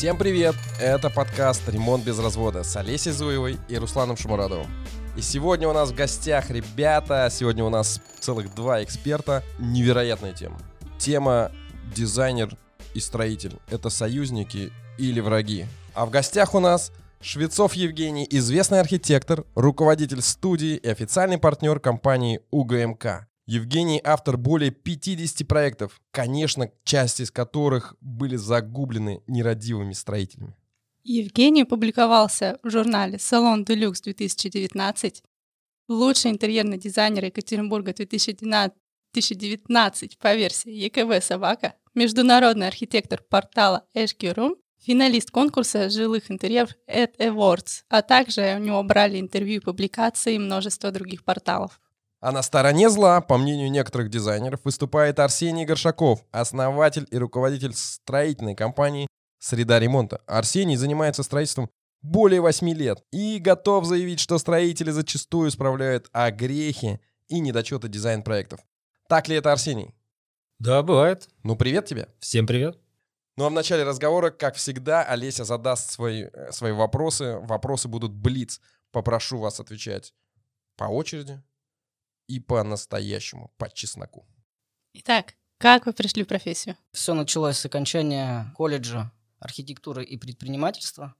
Всем привет! Это подкаст «Ремонт без развода» с Олесей Зуевой и Русланом Шамурадовым. И сегодня у нас в гостях ребята, сегодня у нас целых два эксперта. Невероятная тема. Тема дизайнер и строитель. Это союзники или враги. А в гостях у нас Швецов Евгений, известный архитектор, руководитель студии и официальный партнер компании УГМК. Евгений автор более 50 проектов, конечно, часть из которых были загублены нерадивыми строителями. Евгений публиковался в журнале «Салон Делюкс 2019», лучший интерьерный дизайнер Екатеринбурга 2019 по версии ЕКВ «Собака», международный архитектор портала HQ финалист конкурса жилых интерьеров Ed Awards, а также у него брали интервью и публикации множество других порталов. А на стороне зла, по мнению некоторых дизайнеров, выступает Арсений Горшаков, основатель и руководитель строительной компании «Среда ремонта». Арсений занимается строительством более 8 лет и готов заявить, что строители зачастую справляют огрехи и недочеты дизайн-проектов. Так ли это, Арсений? Да, бывает. Ну, привет тебе. Всем привет. Ну а в начале разговора, как всегда, Олеся задаст свои, э, свои вопросы. Вопросы будут блиц. Попрошу вас отвечать по очереди и по-настоящему, по чесноку. Итак, как вы пришли в профессию? Все началось с окончания колледжа архитектуры и предпринимательства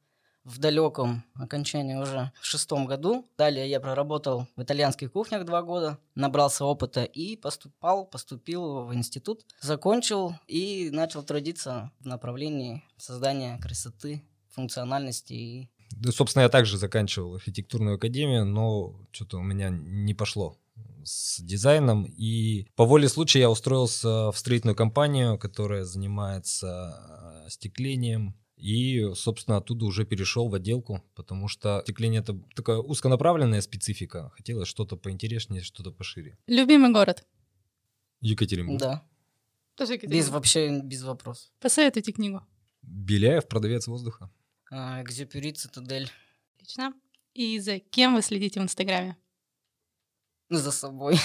в далеком окончании уже в шестом году. Далее я проработал в итальянских кухнях два года, набрался опыта и поступал, поступил в институт, закончил и начал трудиться в направлении создания красоты, функциональности и да, собственно, я также заканчивал архитектурную академию, но что-то у меня не пошло с дизайном. И по воле случая я устроился в строительную компанию, которая занимается э, стеклением. И, собственно, оттуда уже перешел в отделку, потому что остекление это такая узконаправленная специфика. Хотелось что-то поинтереснее, что-то пошире. Любимый город? Екатеринбург. Да. Тоже Екатеринбург. Без вообще без вопросов. Посоветуйте книгу. Беляев, продавец воздуха. А, Экзюпери, Цитадель. Отлично. И за кем вы следите в Инстаграме? За собой.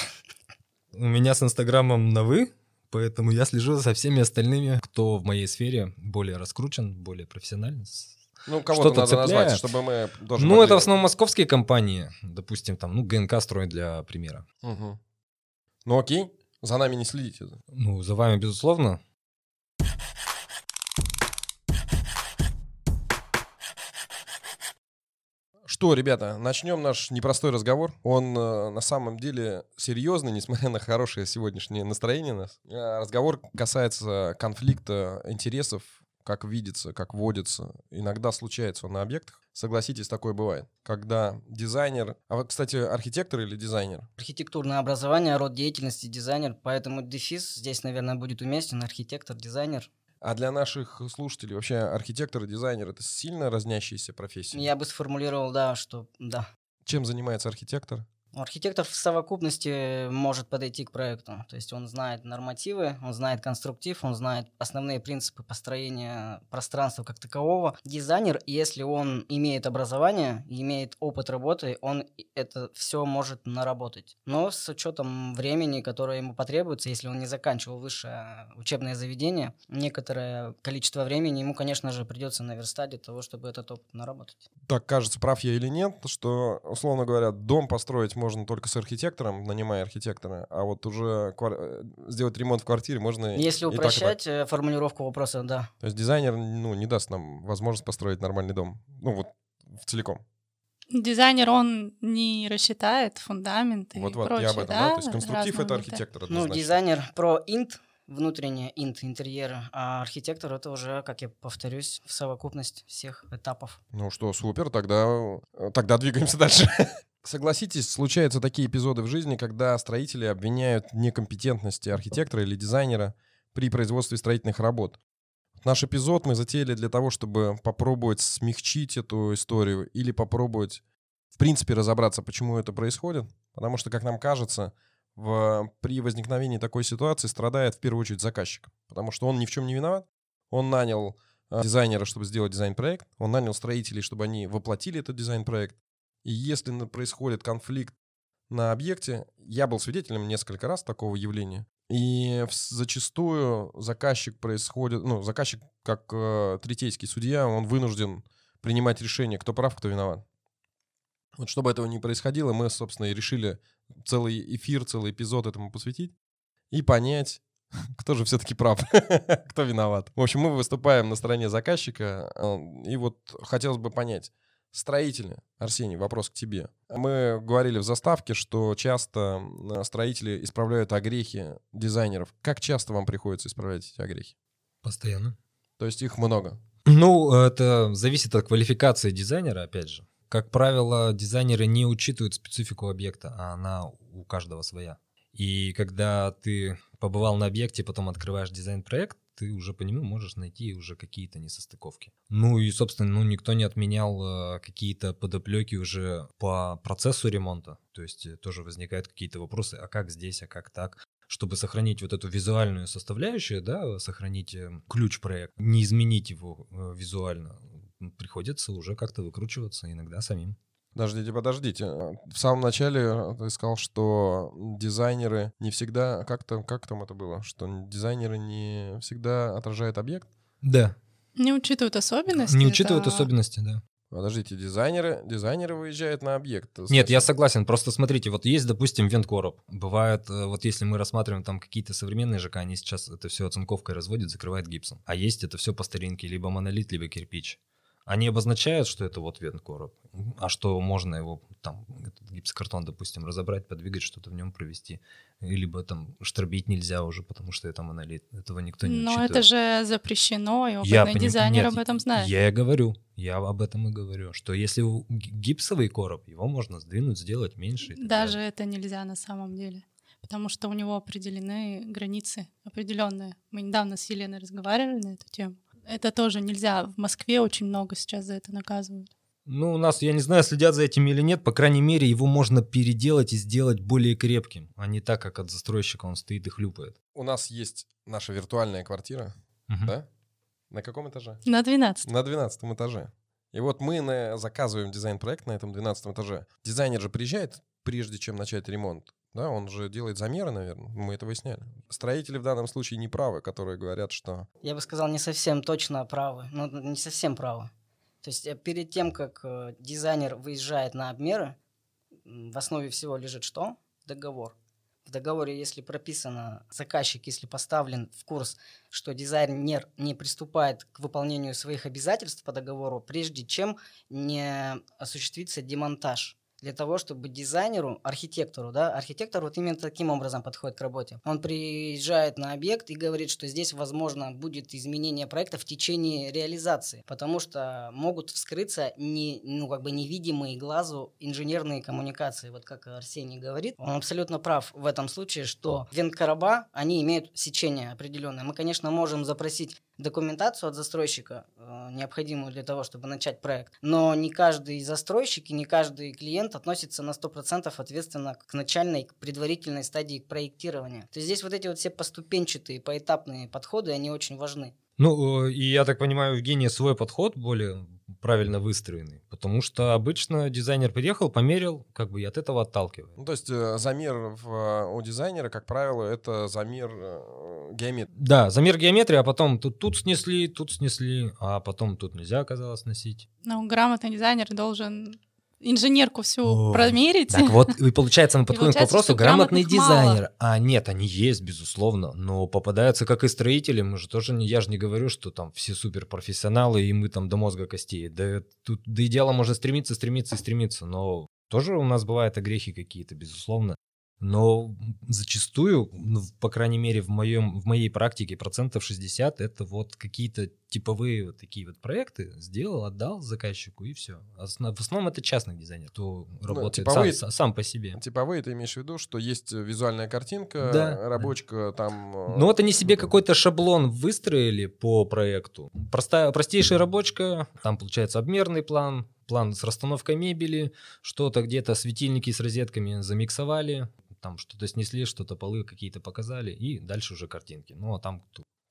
У меня с Инстаграмом на «вы», поэтому я слежу за всеми остальными, кто в моей сфере более раскручен, более профессиональный. Ну, кого-то Что-то надо цепляет. назвать, чтобы мы тоже Ну, могли- это в основном московские компании, допустим, там, ну, ГНК строит для примера. Мгм. Ну окей, за нами не следите. Ну, за вами, безусловно. Что, ребята, начнем наш непростой разговор. Он э, на самом деле серьезный, несмотря на хорошее сегодняшнее настроение нас. Э, разговор касается конфликта интересов, как видится, как водится. Иногда случается он на объектах. Согласитесь, такое бывает. Когда дизайнер... А вот, кстати, архитектор или дизайнер? Архитектурное образование, род деятельности, дизайнер. Поэтому дефис здесь, наверное, будет уместен. Архитектор, дизайнер. А для наших слушателей вообще архитектор и дизайнер — это сильно разнящиеся профессии? Я бы сформулировал, да, что да. Чем занимается архитектор? Архитектор в совокупности может подойти к проекту. То есть он знает нормативы, он знает конструктив, он знает основные принципы построения пространства как такового. Дизайнер, если он имеет образование, имеет опыт работы, он это все может наработать. Но с учетом времени, которое ему потребуется, если он не заканчивал высшее учебное заведение, некоторое количество времени ему, конечно же, придется наверстать для того, чтобы этот опыт наработать. так кажется, прав я или нет, что, условно говоря, дом построить можно только с архитектором, нанимая архитектора, а вот уже квар- э, сделать ремонт в квартире можно Если и так, и так. упрощать э, формулировку вопроса, да. То есть дизайнер ну, не даст нам возможность построить нормальный дом. Ну вот в целиком. Дизайнер, он не рассчитает фундамент и Вот-вот, прочее, я об этом, да? То есть конструктив — это архитектор Ну, однозначно. дизайнер про инт, внутреннее инт, интерьер, а архитектор это уже, как я повторюсь, в совокупность всех этапов. Ну что, супер, тогда, э, тогда двигаемся дальше. Согласитесь, случаются такие эпизоды в жизни, когда строители обвиняют некомпетентности архитектора или дизайнера при производстве строительных работ. Наш эпизод мы затеяли для того, чтобы попробовать смягчить эту историю или попробовать, в принципе, разобраться, почему это происходит. Потому что, как нам кажется, в, при возникновении такой ситуации страдает в первую очередь заказчик. Потому что он ни в чем не виноват. Он нанял э, дизайнера, чтобы сделать дизайн-проект. Он нанял строителей, чтобы они воплотили этот дизайн-проект. И если происходит конфликт на объекте, я был свидетелем несколько раз такого явления. И зачастую заказчик происходит, ну, заказчик как э, третейский судья, он вынужден принимать решение, кто прав, кто виноват. Вот чтобы этого не происходило, мы, собственно, и решили целый эфир, целый эпизод этому посвятить и понять, кто же все-таки прав, кто виноват. В общем, мы выступаем на стороне заказчика, э, и вот хотелось бы понять, строители, Арсений, вопрос к тебе. Мы говорили в заставке, что часто э, строители исправляют огрехи дизайнеров. Как часто вам приходится исправлять эти огрехи? Постоянно. То есть их много. Ну, это зависит от квалификации дизайнера, опять же. Как правило, дизайнеры не учитывают специфику объекта, а она у каждого своя. И когда ты побывал на объекте, потом открываешь дизайн-проект, ты уже по нему можешь найти уже какие-то несостыковки. Ну и, собственно, ну, никто не отменял э, какие-то подоплеки уже по процессу ремонта. То есть э, тоже возникают какие-то вопросы, а как здесь, а как так чтобы сохранить вот эту визуальную составляющую, да, сохранить э, ключ проекта, не изменить его э, визуально, приходится уже как-то выкручиваться, иногда самим. Подождите, подождите. В самом начале ты сказал, что дизайнеры не всегда... Как там, как там это было? Что дизайнеры не всегда отражают объект? Да, Не учитывают особенности. не учитывают это- особенности, да. Подождите, дизайнеры, дизайнеры выезжают на объект. Нет, я согласен. Просто смотрите, вот есть, допустим, венткороб. Бывает, э, вот если мы рассматриваем там какие-то современные ЖК, они сейчас это все оцинковкой разводят, закрывают гипсом. А есть это все по старинке, либо монолит, либо кирпич. Они обозначают, что это вот венткороб, а что можно его там, этот гипсокартон, допустим, разобрать, подвигать, что-то в нем провести. Либо там штробить нельзя уже, потому что это монолит. Этого никто не Но учитывает. это же запрещено, и Я опытный поним- дизайнер нет, об этом знает. Я и говорю, я об этом и говорю, что если гипсовый короб, его можно сдвинуть, сделать меньше. Даже далее. это нельзя на самом деле. Потому что у него определены границы определенные. Мы недавно с Еленой разговаривали на эту тему. Это тоже нельзя. В Москве очень много сейчас за это наказывают. Ну, у нас, я не знаю, следят за этим или нет, по крайней мере, его можно переделать и сделать более крепким, а не так, как от застройщика он стоит и хлюпает. У нас есть наша виртуальная квартира, Мгм. да? На каком этаже? На 12. На 12 этаже. И вот мы на- заказываем дизайн-проект на этом 12 этаже. Дизайнер же приезжает, прежде чем начать ремонт. Да, он же делает замеры, наверное. Мы это выясняли. Строители в данном случае не правы, которые говорят, что Я бы сказал, не совсем точно правы. Ну, не совсем правы. То есть э, перед тем, как э, дизайнер выезжает на обмеры, в основе всего лежит что? Договор. В договоре, если прописано, заказчик, если поставлен в курс, что дизайнер не приступает к выполнению своих обязательств по договору, прежде чем не осуществится демонтаж. Для того, чтобы дизайнеру, архитектору, да, архитектор вот именно таким образом подходит к работе. Он приезжает на объект и говорит, что здесь, возможно, будет изменение проекта в течение реализации, потому что могут вскрыться не, ну, как бы невидимые глазу инженерные коммуникации. Вот как Арсений говорит, он абсолютно прав в этом случае, что венткороба, они имеют сечение определенное. Мы, конечно, можем запросить документацию от застройщика, э, необходимую для того, чтобы начать проект. Но не каждый застройщик и не каждый клиент относится на 100% ответственно к начальной, к предварительной стадии проектирования. То есть здесь вот эти вот все поступенчатые, поэтапные подходы, они очень важны. Ну, э, и я так понимаю, Евгения свой подход более правильно выстроенный, потому что обычно дизайнер приехал, померил, как бы и от этого отталкивает. Ну, то есть э, замер в, у дизайнера, как правило, это замер э, геометрии. Да, замер геометрии, а потом тут, тут снесли, тут снесли, а потом тут нельзя оказалось носить. Но грамотный дизайнер должен инженерку всю О, промерить. Так вот, и получается, мы подходим к вопросу грамотный грамотных мало. дизайнер. А нет, они есть, безусловно, но попадаются как и строители. Мы же тоже не, я же не говорю, что там все суперпрофессионалы, и мы там до мозга костей. Да тут до идеала можно стремиться, стремиться и стремиться, но тоже у нас бывают огрехи какие-то, безусловно. Но зачастую, ну, по крайней мере, в, моем, в моей практике процентов 60 это вот какие-то типовые вот такие вот проекты сделал, отдал заказчику и все. в основном это частный дизайнер, кто работает типовые- сам, сам по себе. Типовые, ты имеешь в виду, что есть э, визуальная картинка, Да. рабочка там... э, Ну вот они себе какой-то шаблон выстроили по проекту. Простая, простейшая рабочка, там получается обмерный план, план с расстановкой мебели, что-то где-то светильники с розетками замиксовали, там что-то снесли, что-то полы какие-то показали, и дальше уже картинки. Ну а там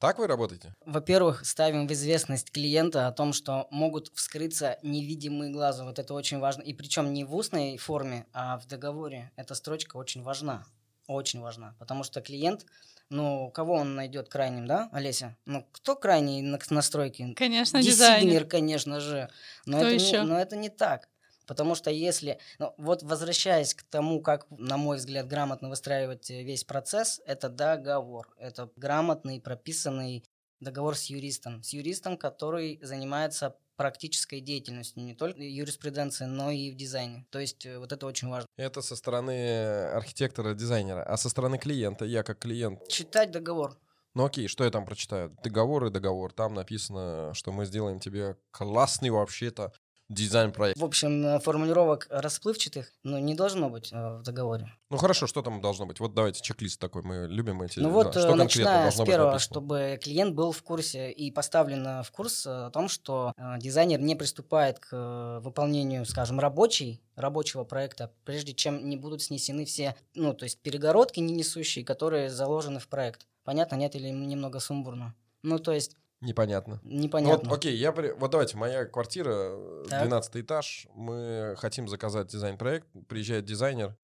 Так вы работаете? Во-первых, ставим в известность клиента о том, что могут вскрыться невидимые глазу. Вот это очень важно. И причем не в устной форме, а в договоре. Эта строчка очень важна. очень важна, потому что клиент, ну, кого он найдет крайним, да, Олеся? Ну, кто крайний на настройке? Конечно, Дизайнер, дизайнер. конечно же. Но Кто это, еще? Не, но это не так. Потому что если, ну, вот возвращаясь к тому, как, на мой взгляд, грамотно выстраивать э, весь процесс, это договор. Это грамотный, прописанный договор с юристом. С юристом, который занимается практической деятельностью, не только юриспруденции, но и в дизайне. То есть э, вот это очень важно. Это со стороны архитектора-дизайнера. А со стороны клиента, я как клиент, Читать договор. ну окей, что я там прочитаю? Договор и договор. Там написано, что мы сделаем тебе классный вообще-то дизайн-проект. В общем, э, формулировок расплывчатых ну, не должно быть э, в договоре. Ну хорошо, что там должно быть? Вот давайте чек-лист такой, мы любим эти. Ну да, вот, что э, начиная с первого, чтобы клиент был в курсе и поставлен в курс о том, что дизайнер не приступает к выполнению, скажем, рабочей, рабочего проекта, прежде чем не будут снесены все, ну, то есть перегородки не несущие, которые заложены в проект. Понятно, нет, или немного сумбурно? Ну, то есть, Непонятно. Непонятно. Вот, окей, я при- вот давайте, моя квартира, э, Так. 12 этаж, мы хотим заказать дизайн-проект, приезжает дизайнер,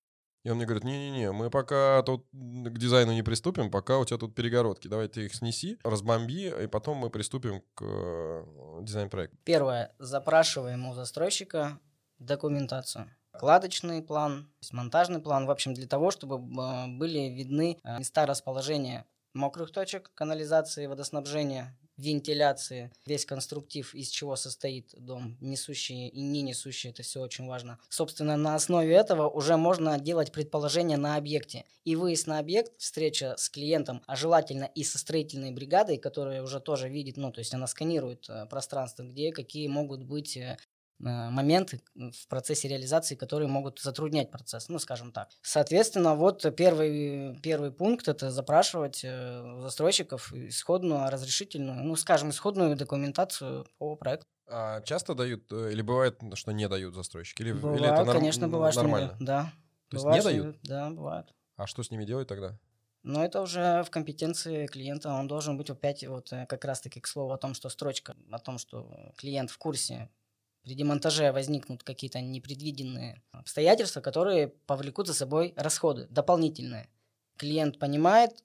и он мне говорит, не-не-не, мы пока тут к дизайну не приступим, пока у тебя тут перегородки, давай ты их снеси, разбомби, и потом мы приступим к э, дизайн-проекту. Первое, запрашиваем у застройщика документацию. Кладочный план, монтажный план, в общем, для того, чтобы э, были видны места расположения мокрых точек, канализации, водоснабжения, вентиляции, весь конструктив, из чего состоит дом, несущие и не несущие, это все очень важно. Собственно, на основе этого уже можно делать предположения на объекте. И выезд на объект, встреча с клиентом, а желательно и со строительной бригадой, которая уже тоже видит, ну, то есть она сканирует э, пространство, где какие могут быть э, моменты в процессе реализации, которые могут затруднять процесс, ну, скажем так. Соответственно, вот первый, первый пункт – это запрашивать э, у застройщиков исходную, разрешительную, ну, скажем, исходную документацию по проекту. А часто дают, э, или бывает, что не дают застройщики? Или, или Бывает, это норм- конечно, бывает, что не нормально? Да. То есть Бывает, не что дают? Да, бывает. А что с ними делать тогда? Но это уже в компетенции клиента. Он должен быть опять вот э, как раз-таки к слову о том, что строчка, о том, что клиент в курсе. При демонтаже возникнут какие-то непредвиденные обстоятельства, которые повлекут за собой расходы дополнительные. Клиент понимает,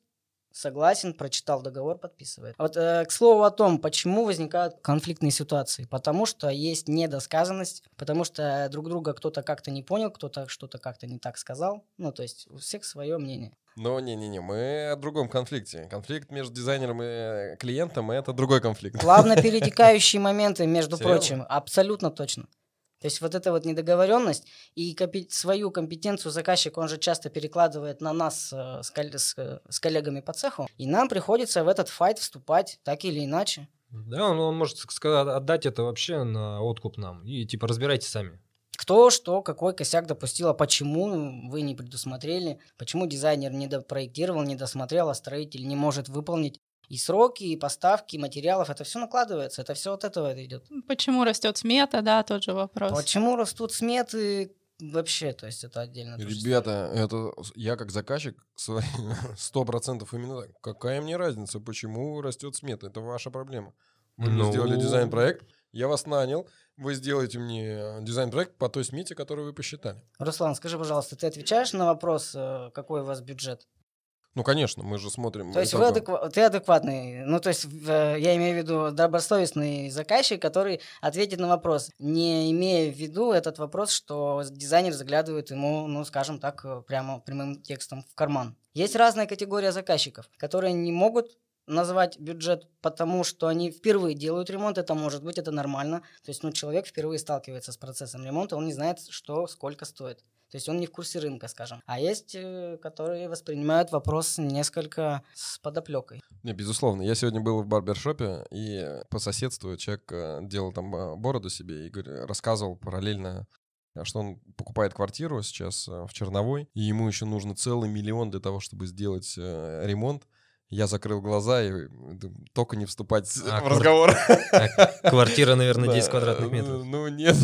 согласен, прочитал договор, подписывает. Вот э, к слову о том, почему возникают конфликтные ситуации. Потому что есть недосказанность, потому что друг друга кто-то как-то не понял, кто-то что-то как-то не так сказал. Ну, то есть у всех свое мнение. Но не-не-не, мы о другом конфликте. Конфликт между дизайнером и клиентом — это другой конфликт. Плавно перетекающие моменты, между прочим, абсолютно точно. То есть вот эта вот недоговоренность и свою компетенцию заказчик, он же часто перекладывает на нас э, с, кол- с, э, с коллегами по цеху, и нам приходится в этот файт вступать так или иначе. Да, он, он может сказать, отдать это вообще на откуп нам. И типа разбирайтесь сами. Кто, что, какой косяк допустил, а почему вы не предусмотрели, почему дизайнер не допроектировал, не досмотрел, а строитель не может выполнить и сроки, и поставки материалов, это все накладывается, это все от этого это идет. Почему растет смета, да, тот же вопрос. Почему растут сметы вообще, то есть это отдельно. Ребята, это я как заказчик сто процентов именно так. Какая мне разница, почему растет смета? Это ваша проблема. Вы Ну. сделали дизайн-проект, я вас нанял, вы сделаете мне дизайн-проект по той смете, которую вы посчитали. Руслан, скажи, пожалуйста, ты отвечаешь на вопрос, э, какой у вас бюджет? Ну, конечно, мы же смотрим... То есть вы адеква- ты адекватный, ну то есть э, я имею в виду добросовестный заказчик, который ответит на вопрос, не имея в виду этот вопрос, что дизайнер заглядывает ему, ну скажем так, э, прямо прямым текстом в карман. Есть разная категория заказчиков, которые не могут назвать бюджет, потому что они впервые делают ремонт, это может быть, это нормально. То есть, ну, человек впервые сталкивается с процессом ремонта, он не знает, что, сколько стоит. То есть он не в курсе рынка, скажем. А есть, э, которые воспринимают вопрос несколько с подоплекой. Не, безусловно. Я сегодня был в барбершопе, и по соседству человек э, делал там э, бороду себе и рассказывал параллельно, э, что он покупает квартиру сейчас в Черновой, и ему еще нужно целый миллион для того, чтобы сделать ремонт. Я закрыл глаза и думаю, только не вступать А, в разговор. А Квартира, наверное, 10 Да, квадратных метров. Ну, нет.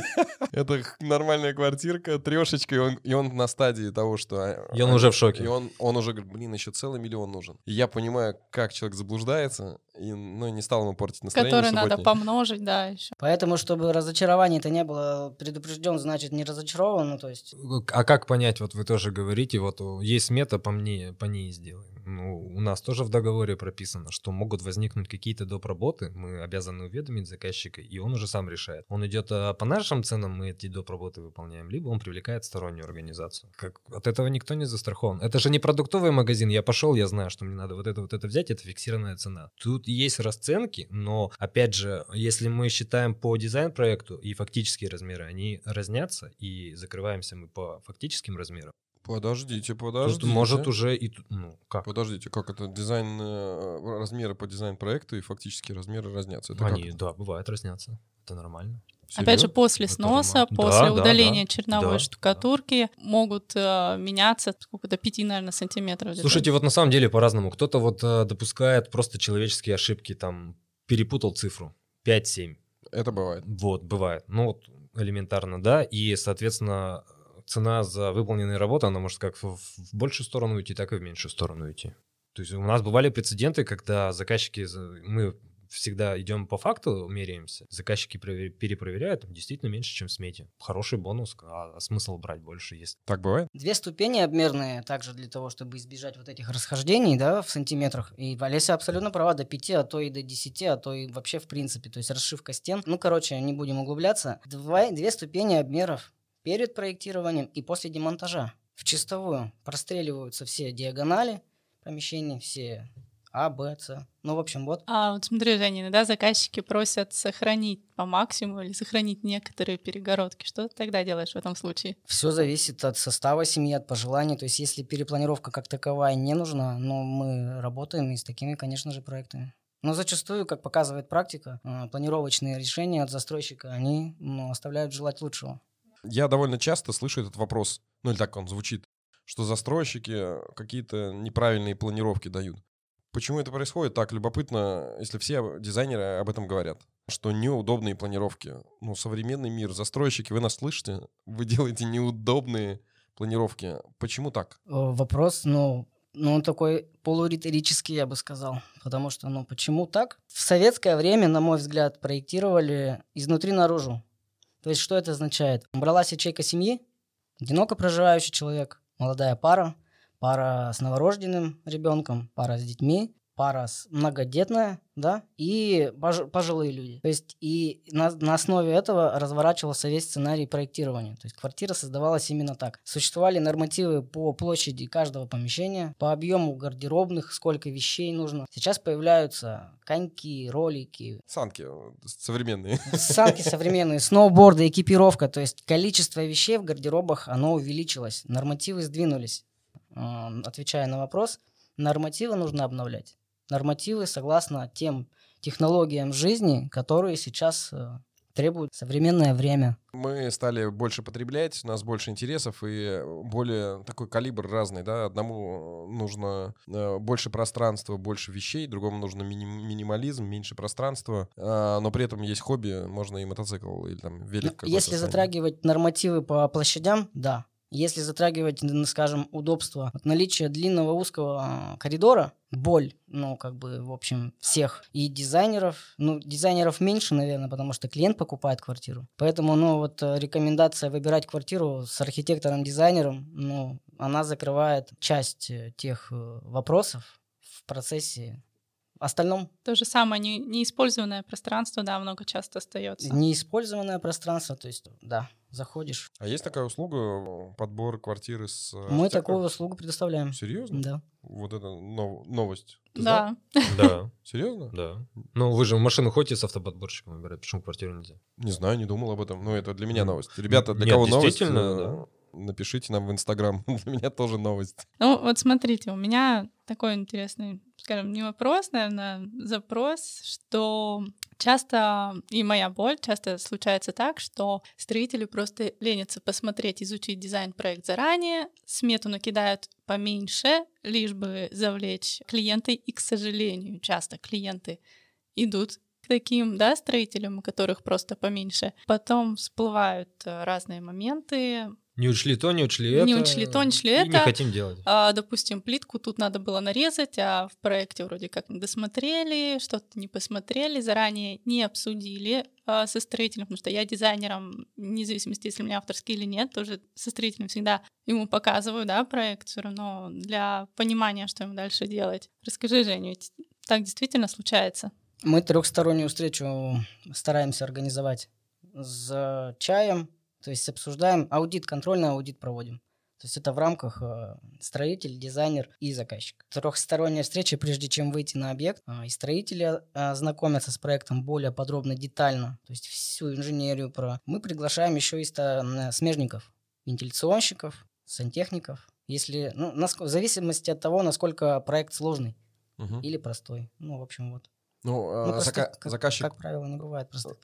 Это нормальная квартирка, трешечка, и он, и он на стадии того, что... а, И он а, уже в шоке. И он, он уже говорит, блин, еще целый миллион нужен. И я понимаю, как человек заблуждается, и, ну, не стал ему портить настроение Который надо помножить, да, еще. Поэтому, чтобы разочарование это не было предупрежден, значит не разочарован, ну то есть А как понять, вот вы тоже говорите, вот есть смета, по мне, по ней сделаем. Ну, у нас тоже в договоре прописано, что могут возникнуть какие-то доп. работы, мы обязаны уведомить заказчика, и он уже сам решает. Он идет а, по нашим ценам, мы эти доп. работы выполняем, либо он привлекает стороннюю организацию. Как, от этого никто не застрахован. Это же не продуктовый магазин, я пошел, я знаю, что мне надо вот это, вот это взять, это фиксированная цена. Тут есть расценки, но, опять же, если мы считаем по дизайн-проекту и фактические размеры, они разнятся, и закрываемся мы по фактическим размерам. Подождите, Тут подождите. может уже и... тут- Ну, как? Подождите, как это дизайн, э, размеры по дизайн-проекту и фактические размеры разнятся? Это Они, да, бывает разнятся. Это нормально. Опять же, после Это сноса, нормально. после Да, да, удаления да. черновой Да, штукатурки могут э, меняться сколько-то 5, наверное, сантиметров. где-то. Слушайте, вот на самом деле по-разному. Кто-то вот э, допускает просто человеческие ошибки, там, перепутал цифру. 5-7. Это бывает. Вот, бывает. Ну, вот элементарно, да. И, соответственно, цена за выполненные работы, она может как в, в большую сторону уйти, так и в меньшую сторону уйти. То есть у нас бывали прецеденты, когда заказчики, за- мы всегда идем по факту, меряемся, заказчики прове- перепроверяют, действительно меньше, чем в смете. Хороший бонус, а, а смысл брать больше есть. Так бывает? Две ступени обмерные, также для того, чтобы избежать вот этих расхождений, да, в сантиметрах. И Олеся абсолютно права, до 5, а то и до 10, а то и вообще в принципе. То есть расшивка стен. Ну, короче, не будем углубляться. Два, две ступени обмеров перед проектированием и после демонтажа. В чистовую простреливаются все диагонали помещений, все А, Б, С. Ну, в общем, вот. А вот смотри, Женя, иногда заказчики просят сохранить по максимуму или сохранить некоторые перегородки. Что ты тогда делаешь в этом случае? Все зависит от состава семьи, от пожеланий. То есть, если перепланировка как таковая не нужна, но мы работаем и с такими, конечно же, проектами. Но зачастую, как показывает практика, э, планировочные решения от застройщика, они ну, оставляют желать лучшего. Я довольно часто слышу этот вопрос, ну или так он звучит, что застройщики какие-то неправильные планировки дают. Почему это происходит? Так любопытно, если все дизайнеры об этом говорят, что неудобные планировки. Ну, современный мир, застройщики, вы нас слышите? Вы делаете неудобные планировки. Почему так? Э, Вопрос, ну, ну, он такой полуриторический, я бы сказал. Потому что, ну, почему так? В советское время, на мой взгляд, проектировали изнутри наружу. То есть, что это означает? Бралась ячейка семьи, одиноко проживающий человек, молодая пара, пара с новорожденным ребенком, пара с детьми, пара с многодетная, да, и пож- пожилые люди. То есть и на, на основе этого разворачивался весь сценарий проектирования. То есть квартира создавалась именно так. Существовали нормативы по площади каждого помещения, по объему гардеробных, сколько вещей нужно. Сейчас появляются коньки, ролики, Санки э, современные. санки современные, сноуборды, экипировка. То есть количество вещей в гардеробах, оно увеличилось. Нормативы сдвинулись. Отвечая на вопрос, нормативы нужно обновлять. Нормативы согласно тем технологиям жизни, которые сейчас э, требует современное время. Мы стали больше потреблять, у нас больше интересов и более такой калибр разный, да. Одному нужно э, больше пространства, больше вещей, другому нужно миним- минимализм, меньше пространства, а, но при этом есть хобби, можно и мотоцикл или там велик. Ну, Если затрагивать нормативы по площадям, да. Если затрагивать, скажем, удобство, вот наличие длинного узкого а, коридора, боль, ну, как бы, в общем, всех. И дизайнеров, ну, дизайнеров меньше, наверное, потому что клиент покупает квартиру. Поэтому, ну, вот э, рекомендация выбирать квартиру с архитектором-дизайнером, ну, она закрывает часть э, тех э, вопросов в процессе. В остальном То же самое, не, неиспользованное пространство, да, много часто остается. неиспользованное пространство, то есть, да, заходишь. А есть такая услуга, подбор квартиры с... э, Мы такую услугу предоставляем. Серьезно? Да. Вот это нов- новость. Ты знал? Да. Да, Серьезно? да. Ну, вы же в машину ходите с автоподборщиком выбирать, почему квартиру нельзя? Не знаю, не думал об этом. Но это для меня новость. Ребята, для Нет, кого новость? действительно, э, Напишите нам в Инстаграм. Для меня тоже новость. Ну, вот смотрите, у меня такой интересный, скажем, не вопрос, наверное, запрос, что часто, и моя боль, часто случается так, что строители просто ленятся посмотреть, изучить дизайн-проект заранее, смету накидают поменьше, лишь бы завлечь клиента, и, к сожалению, часто клиенты идут к таким, да, строителям, у которых просто поменьше. Потом всплывают э, разные моменты, Не учли то, не учли это. Не учли то, не учли и это. не хотим делать. А, допустим, плитку тут надо было нарезать, а в проекте вроде как не досмотрели, что-то не посмотрели, заранее не обсудили а, со строителем, потому что я дизайнером, вне зависимости, если у меня авторский или нет, тоже со строителем всегда ему показываю, да, проект все равно для понимания, что ему дальше делать. Расскажи, Женя, ведь так действительно случается? Мы трехстороннюю встречу стараемся организовать с чаем, то есть обсуждаем аудит, контрольный аудит проводим. То есть это в рамках э, строитель, дизайнер и заказчик. Трехсторонняя встреча, прежде чем выйти на объект, э, и строители э, знакомятся с проектом более подробно, детально, то есть всю инженерию про. Мы приглашаем еще и смежников, вентиляционщиков, сантехников. Если, ну, в зависимости от того, насколько проект сложный Мгм. или простой. Ну, в общем, вот. Ну, а Ну, просто зака- как- заказчик, Как правило, не бывает просто.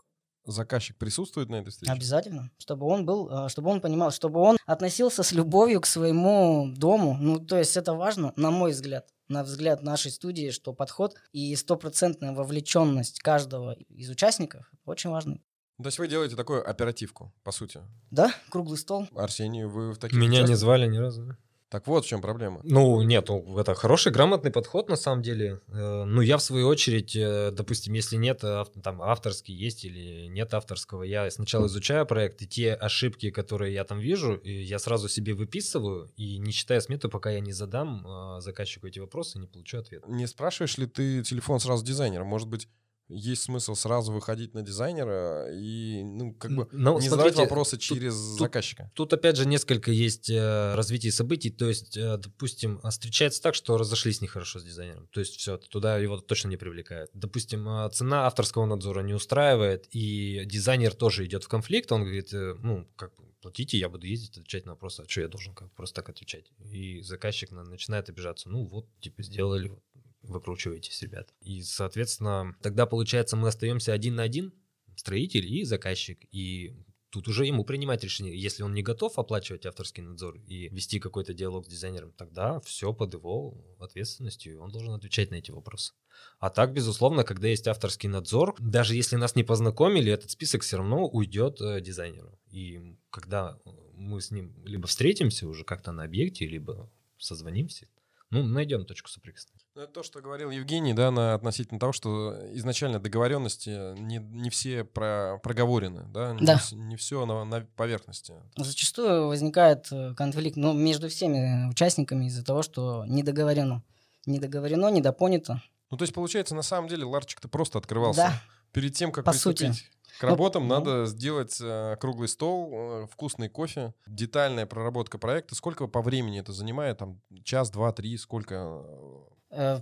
Заказчик присутствует на этой встрече? Обязательно, чтобы он был, э, чтобы он понимал, чтобы он относился с любовью к своему дому. Ну, то есть это важно, на мой взгляд, на взгляд нашей студии, что подход и стопроцентная вовлеченность каждого из участников очень важны. То есть вы делаете такую оперативку, по сути. Да, круглый стол. Арсений, вы в таких Меня не звали ни разу. Так вот в чем проблема. Ну, нет, ну, это хороший, грамотный подход, на самом деле. Э, Ну, я, в свою очередь, э, допустим, если нет там авторский есть или нет авторского, я сначала изучаю проект, и те ошибки, которые я там вижу, я сразу себе выписываю, и не читая смету, пока я не задам э, заказчику эти вопросы, не получу ответ. Не спрашиваешь ли ты телефон сразу дизайнера? Может быть, есть смысл сразу выходить на дизайнера и, ну, как бы Ну, не смотрите, задавать вопросы тут- через тут- заказчика? Тут опять же несколько есть э, развитий событий. То есть, э, допустим, а, встречается так, что разошлись нехорошо с дизайнером. То есть все, туда его точно не привлекают. Допустим, э, цена авторского надзора не устраивает, и дизайнер тоже идет в конфликт. Он говорит, э, ну, как бы, платите, я буду ездить, отвечать на вопросы. А что я должен как просто так отвечать? И заказчик на- начинает обижаться. Ну вот, типа, сделали, вот, выкручиваетесь, ребят. И, соответственно, тогда, получается, мы остаемся один на один, строитель и заказчик. И тут уже ему принимать решение. Если он не готов оплачивать авторский надзор и вести какой-то диалог с дизайнером, тогда все под его ответственностью, и он должен отвечать на эти вопросы. А так, безусловно, когда есть авторский надзор, даже если нас не познакомили, этот список все равно уйдет э, дизайнеру. И когда мы с ним либо встретимся уже как-то на объекте, либо созвонимся, ну, найдем точку соприкосновения. Ну, это то, что говорил Евгений, да, на, относительно того, что изначально договоренности не, не все про, проговорены, да, не, Да. вс- не все на, на поверхности. Зачастую возникает э, конфликт ну, между всеми участниками из-за того, что не договорено. Не договорено, недопонято. Ну, то есть, получается, на самом деле Ларчик-то просто открывался. Да, Перед тем, как По приступить сути. к работам, ну. надо сделать э, круглый стол, э, вкусный кофе, детальная проработка проекта. Сколько по времени это занимает? Там час, два, три, сколько?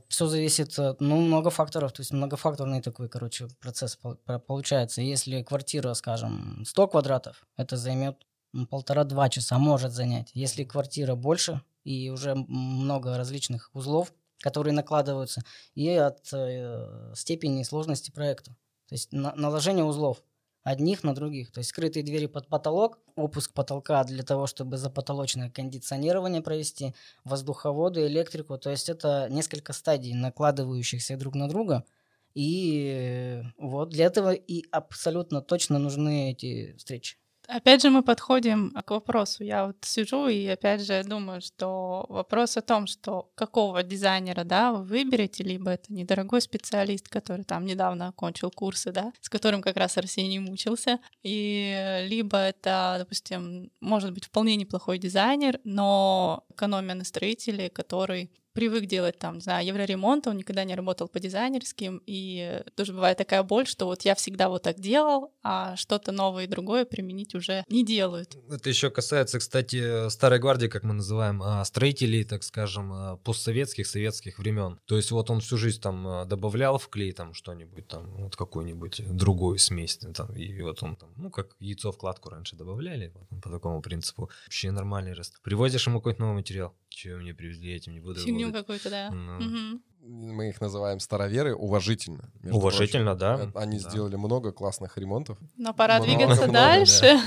все зависит, ну, много факторов, то есть многофакторный такой, короче, процесс пол- по- получается. Если квартира, скажем, 100 квадратов, это займет полтора-два часа, может занять. Если квартира больше и уже много различных узлов, которые накладываются, и от э, степени сложности проекта. То есть на- наложение узлов одних на других. То есть скрытые двери под потолок, опуск потолка для того, чтобы запотолочное кондиционирование провести, воздуховоды, электрику. То есть это несколько стадий, накладывающихся друг на друга. И э, вот для этого и абсолютно точно нужны эти встречи. Опять же, мы подходим к вопросу. Я вот сижу и опять же думаю, что вопрос о том, что какого дизайнера, да, вы выберете, либо это недорогой специалист, который там недавно окончил курсы, да, с которым как раз Арсений мучился, и либо это, допустим, может быть вполне неплохой дизайнер, но экономия на строителе, который привык делать там, не знаю, евроремонт, он никогда не работал по дизайнерским, и тоже бывает такая боль, что вот я всегда вот так делал, а что-то новое и другое применить уже не делают. Это еще касается, кстати, старой гвардии, как мы называем, а, строителей, так скажем, а, постсоветских, советских времен. То есть вот он всю жизнь там а, добавлял в клей там что-нибудь, там вот какую-нибудь другую смесь, там, и вот он там, ну как яйцо в кладку раньше добавляли, вот он по такому принципу. Вообще нормальный рост. Привозишь ему какой-то новый материал. Че мне привезли, этим не буду Фигню работать. какую-то, да. Ну. Мгм. Мы их называем староверы уважительно. Уважительно, да. прочим. Э, Они Да. сделали много классных ремонтов. Но пора Много, двигаться много, дальше.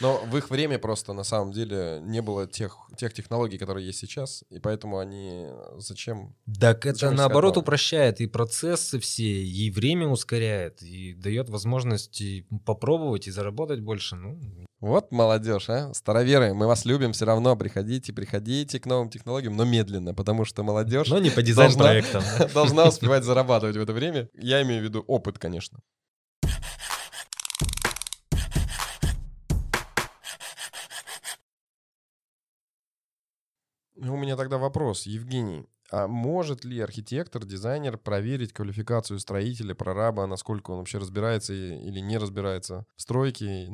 Но в их время просто на самом деле не было тех, тех технологий, которые есть сейчас, и поэтому они зачем? Так Зачем это наоборот новое? упрощает и процессы все, и время ускоряет, и дает возможность и попробовать и заработать больше. Ну, Вот молодежь, а? Староверы, мы вас любим, все равно приходите, приходите к новым технологиям, но медленно, потому что молодежь Но не по должна, дизайн-проектам. должна успевать зарабатывать в это время. Я имею в виду опыт, конечно. У меня тогда вопрос, Евгений. А может ли архитектор, дизайнер проверить квалификацию строителя, прораба, насколько он вообще разбирается или не разбирается в стройке,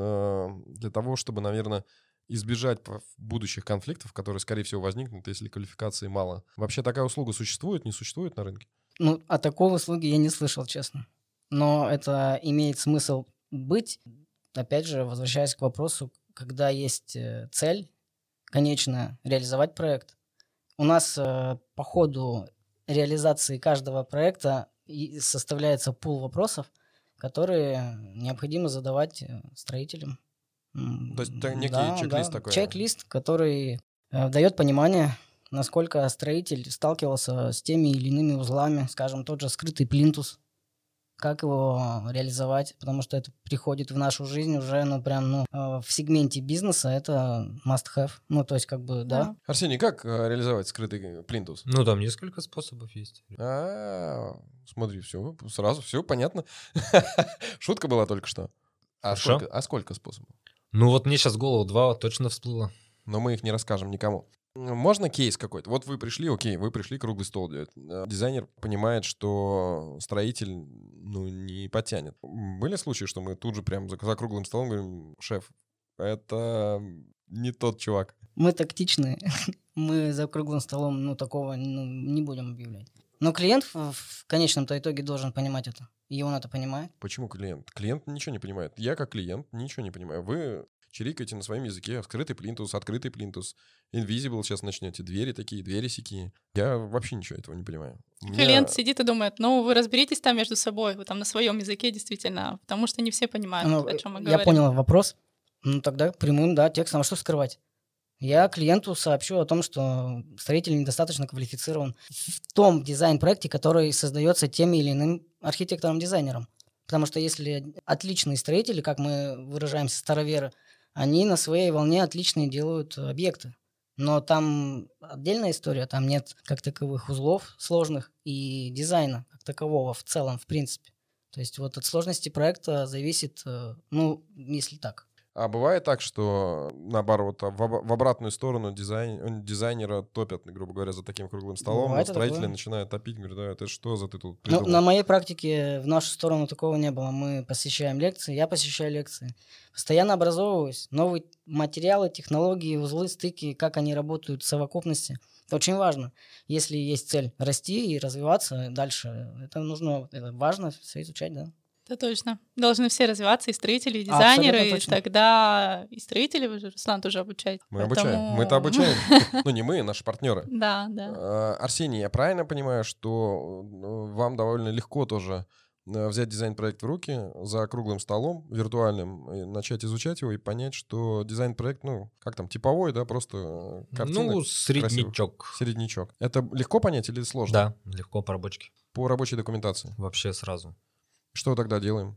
а, для того, чтобы, наверное, избежать будущих конфликтов, которые, скорее всего, возникнут, если квалификации мало? Вообще такая услуга существует, не существует на рынке? Ну, о такой услуге я не слышал, честно. Но это имеет смысл быть. Опять же, возвращаясь к вопросу, когда есть э, цель конечная реализовать проект. У нас э, по ходу реализации каждого проекта составляется пул вопросов, которые необходимо задавать э, строителям. То есть это некий да, чек-лист да, такой? Чек-лист, который э, дает понимание, насколько строитель сталкивался с теми или иными узлами, скажем, тот же скрытый плинтус, как его реализовать, потому что это приходит в нашу жизнь уже, ну, прям, ну, э, в сегменте бизнеса это must-have, ну, то есть, как бы, да. Арсений, как э, реализовать скрытый плинтус? Ну, там несколько способов есть. А, смотри, все, сразу все понятно. Шутка была только что. А Хорошо. сколько, а сколько способов? Ну, вот мне сейчас в голову два точно всплыло. Но мы их не расскажем никому. Можно кейс какой-то? Вот вы пришли, окей, вы пришли круглый стол делать. Э, Дизайнер понимает, что строитель ну, не потянет. Были случаи, что мы тут же прям за, за круглым столом говорим, шеф, это не тот чувак. Мы тактичные, мы за круглым столом, ну, такого ну, не будем объявлять. Но клиент в, в конечном-то итоге должен понимать это, и он это понимает. Почему клиент? Клиент ничего не понимает. Я как клиент ничего не понимаю. Вы чирикаете на своем языке. Скрытый плинтус, открытый плинтус. Invisible сейчас начнете. Двери такие, двери сякие. Я вообще ничего этого не понимаю. Меня- Клиент сидит и думает, ну, вы разберитесь там между собой, вы там на своем языке действительно, потому что не все понимают, Ну, о чем мы я говорим. понял вопрос. Ну, тогда прямым, да, текстом. А что скрывать? Я клиенту сообщу о том, что строитель недостаточно квалифицирован в том дизайн-проекте, который создается тем или иным архитектором-дизайнером. Потому что если отличные строители, как мы выражаемся, староверы, они на своей волне отличные делают объекты. Но там отдельная история, там нет как таковых узлов сложных и дизайна как такового в целом, в принципе. То есть вот от сложности проекта зависит, э, ну, если так. А бывает так, что наоборот, а в, об- в обратную сторону дизайн, дизайнера топят, грубо говоря, за таким круглым столом, а Бывает и строители такое. начинают топить, говорят, да, это что за ты тут Ну, придумал? на моей практике в нашу сторону такого не было. Мы посещаем лекции, я посещаю лекции. Постоянно образовываюсь. Новые материалы, технологии, узлы, стыки, как они работают в совокупности. Это очень важно. Если есть цель расти и развиваться дальше, это нужно, это важно все изучать, да. Это точно. Должны все развиваться, и строители, и дизайнеры, и тогда и строители, вы же, Руслан, тоже обучаете. Мы обучаем. поэтому- Мы-то обучаем. Ну, не мы, наши партнеры. Да, да. А, Арсений, я правильно понимаю, что ну, вам довольно легко тоже э, взять дизайн-проект в руки за круглым столом виртуальным, и начать изучать его и понять, что дизайн-проект, ну, как там, типовой, да, просто э, картина, ну, среднячок. середнячок. Это легко понять или сложно? Да, легко по рабочке. По рабочей документации. Вообще сразу Что тогда делаем?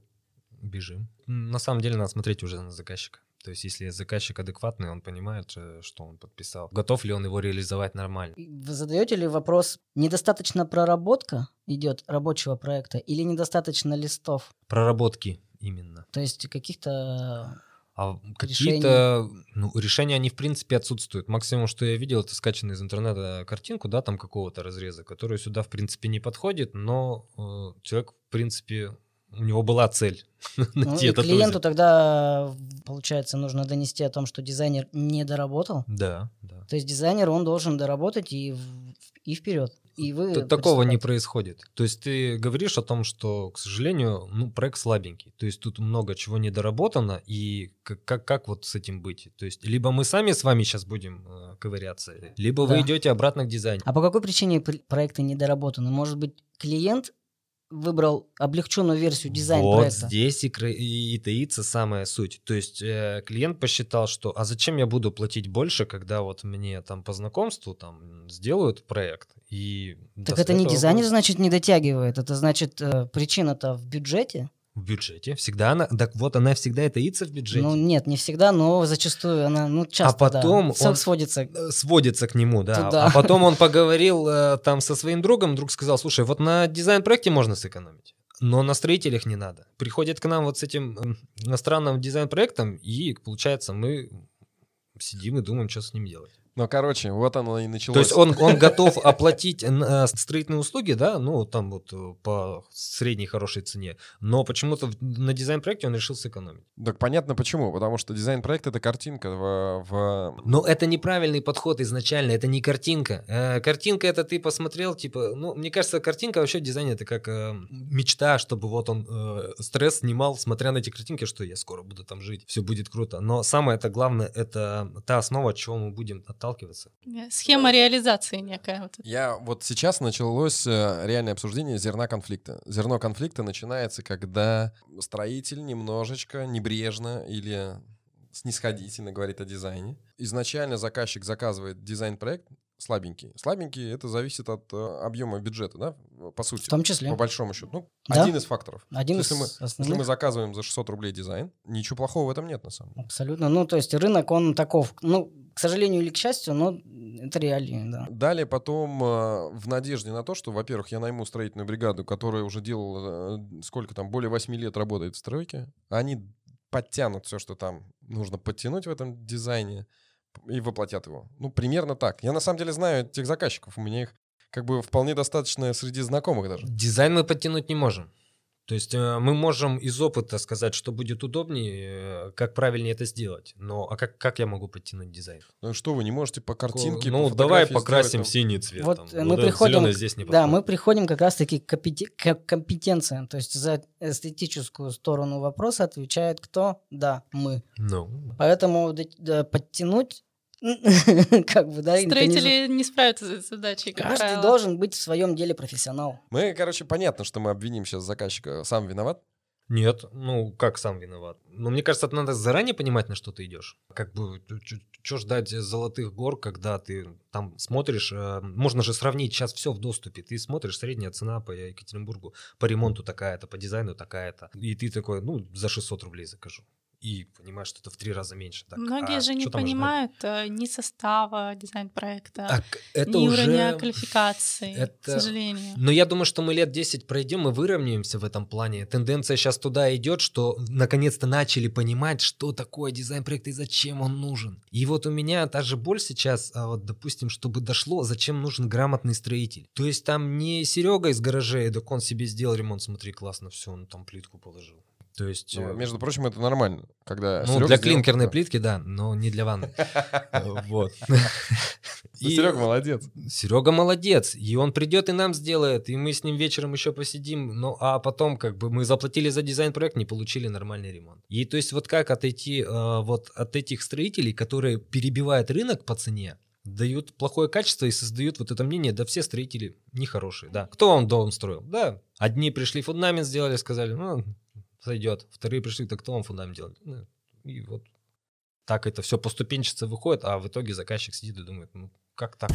бежим. На самом деле надо смотреть уже на заказчика. То есть, если заказчик адекватный, он понимает, э, что он подписал. Готов ли он его реализовать нормально? Вы задаете ли вопрос, недостаточно проработка идет рабочего проекта или недостаточно листов? Проработки именно. То есть каких-то... А какие-то ну, решения, они в принципе отсутствуют. Максимум, что я видел, это скачанный из интернета картинку, да, там какого-то разреза, который сюда в принципе не подходит, но э, человек в принципе у него была цель Ну, и клиенту узел. тогда, получается, нужно донести о том, что дизайнер не доработал. Да, да. То есть дизайнер, он должен доработать и, и вперед. И вы Такого не происходит. То есть ты говоришь о том, что, к сожалению, ну, проект слабенький. То есть тут много чего недоработано, и как, как, как вот с этим быть? То есть либо мы сами с вами сейчас будем э, ковыряться, либо вы Да. идете обратно к дизайнеру. А по какой причине пр- проекты недоработаны? Может быть, клиент выбрал облегченную версию Вот дизайн-проекта? здесь и, кра- и таится самая суть. То есть э, клиент посчитал, что а зачем я буду платить больше, когда вот мне там по знакомству там сделают проект и Так это не дизайнер, будет- значит, не дотягивает. Это значит, э, причина-то в бюджете. В бюджете. Всегда она... Так вот, она всегда и таится в бюджете. Ну нет, не всегда, но зачастую она, ну часто, А потом да, он- сводится. Э, сводится к нему, да. Туда. А потом он поговорил э, там со своим другом, друг сказал, слушай, вот на дизайн-проекте можно сэкономить. Но на строителях не надо. Приходит к нам вот с этим иностранным дизайн-проектом, и получается мы сидим и думаем, что с ним делать. Ну, короче, вот оно и началось. То есть он, он готов оплатить э, строительные услуги, да, ну там вот э, по средней хорошей цене, но почему-то на дизайн-проекте он решил сэкономить. Так понятно почему. Потому что дизайн-проект — это картинка в... в- Но это неправильный подход изначально, это не картинка. Э, картинка это ты посмотрел, типа, ну, мне кажется, картинка вообще в дизайне это как э, мечта, чтобы вот он э, стресс снимал, смотря на эти картинки, что я скоро буду там жить, все будет круто. Но самое это главное, это та основа, от чего мы будем отталкиваться. Э, Схема реализации некая. Вот. Я вот сейчас началось э, реальное обсуждение зерна конфликта. Зерно конфликта начинается, когда строитель немножечко небрежно или снисходительно говорит о дизайне. Изначально заказчик заказывает дизайн-проект слабенький. Слабенький — это зависит от э, объема бюджета, да, по сути. В том числе. По большому счету. Ну, Да. один из факторов. Один если, из мы, если основных. мы заказываем за 600 рублей дизайн, ничего плохого в этом нет, на самом деле. Абсолютно. Ну, то есть рынок, он таков. Ну, к сожалению или к счастью, но это реалии, да. Далее потом э, в надежде на то, что, во-первых, я найму строительную бригаду, которая уже делала, э, сколько там, более 8 лет работает в стройке, они подтянут все, что там нужно подтянуть в этом дизайне и воплотят его. Ну, примерно так. Я на самом деле знаю этих заказчиков, у меня их как бы вполне достаточно среди знакомых даже. Дизайн мы подтянуть не можем. То есть э, мы можем из опыта сказать, что будет удобнее, э, как правильнее это сделать. Но а как, как я могу подтянуть дизайн? Ну что вы не можете по картинке, ну, по давай покрасим сделать там- синий цвет. Вот там. э, мы этот приходим, к- здесь не да, мы приходим как раз-таки к к компетенциям. То есть за эстетическую сторону вопроса отвечает кто? Да, мы. Ну, Поэтому да, подтянуть как бы, да, Строители не справятся с этой задачей, Каждый правило. должен быть в своем деле профессионал. Мы, короче, понятно, что мы обвиним сейчас заказчика, сам виноват. Нет, ну как сам виноват? Ну, мне кажется, это надо заранее понимать, на что ты идешь. Как бы, что ждать золотых гор, когда ты там смотришь, э, можно же сравнить, сейчас все в доступе. Ты смотришь, средняя цена по Екатеринбургу, по ремонту такая-то, по дизайну такая-то. И ты такой, ну, за 600 рублей закажу. И понимаешь, что это в три раза меньше. Так, Многие а же не понимают э, ни состава дизайн-проекта, Так, это ни уже... уровня квалификации, к это- сожалению. Но я думаю, что мы лет 10 пройдем и выровняемся в этом плане. Тенденция сейчас туда идет, что наконец-то начали понимать, что такое дизайн-проект и зачем он нужен. И вот у меня та же боль сейчас, а вот, допустим, чтобы дошло, зачем нужен грамотный строитель. То есть там не Серега из гаражей, так он себе сделал ремонт, смотри, классно, все, он там плитку положил. То есть... Ну, э, между прочим, это нормально, когда ну, Серега для клинкерной Да. плитки, да, но не для ванны. Э, Вот. Ну, Серега молодец. Серега молодец, и он придет и нам сделает, и мы с ним вечером еще посидим, ну а потом как бы мы заплатили за дизайн-проект, не получили нормальный ремонт. И то есть вот как отойти э, вот от этих строителей, которые перебивают рынок по цене, дают плохое качество и создают вот это мнение, да все строители нехорошие, да. Кто вам дом строил? Да, одни пришли фундамент сделали, сказали, ну, сойдет. Вторые пришли, да кто вам фундамент делает? Ну, и вот так это все поступенчато выходит, а в итоге заказчик сидит и думает, ну, как так?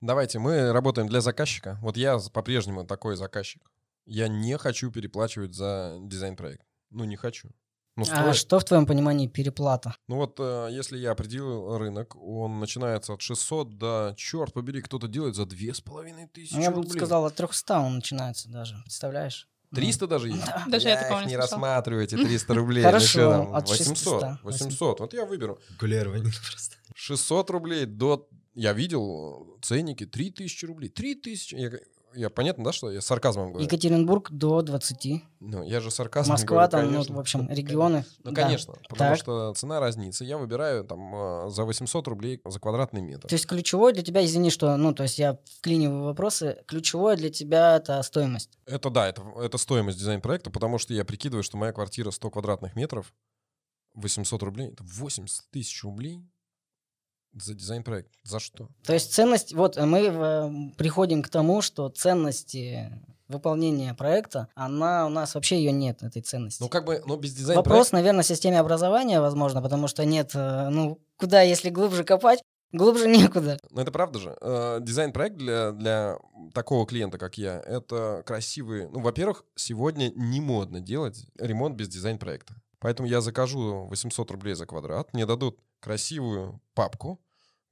Давайте, мы работаем для заказчика. Вот я по-прежнему такой заказчик. Я не хочу переплачивать за дизайн-проект. Ну, не хочу. Ну, А строй- что в твоем понимании переплата? ну вот, э, если я определил рынок, он начинается от 600 до, черт побери, кто-то делает за 2500 Ну, я бы рублей. сказал, от 300 он начинается даже, представляешь? 300 даже есть? Да. Даже я я такого их не рассматриваю, эти 300 рублей. Хорошо, ну там, от 800. 600. 800. Вот я выберу. Гулярвание просто. 600 рублей до... Я видел ценники 3000 рублей. 3000. Я, я понятно, да, что я сарказмом говорю? Екатеринбург до 20. Ну, я же сарказмом Москва говорю, там, ну, конечно. в общем, регионы. Ну, да. конечно, потому Так. что цена разнится. Я выбираю там э, за 800 рублей за квадратный метр. То есть ключевое для тебя, извини, что, ну, то есть я вклиниваю вопросы, ключевое для тебя это стоимость. Это да, это, это стоимость дизайн-проекта, потому что я прикидываю, что моя квартира 100 квадратных метров, 800 рублей, это 80 тысяч рублей за дизайн-проект. За что? То есть ценность, вот э, мы э, приходим к тому, что ценности выполнения проекта, она у нас вообще ее нет, этой ценности. Ну, как бы, ну, без дизайн-проекта... Вопрос, наверное, в системе образования, возможно, потому что нет, э, ну, куда, если глубже копать, Глубже некуда. Но это правда же. Дизайн-проект для, для такого клиента, как я, это красивый... Ну, во-первых, сегодня не модно делать ремонт без дизайн-проекта. Поэтому я закажу 800 рублей за квадрат, мне дадут красивую папку,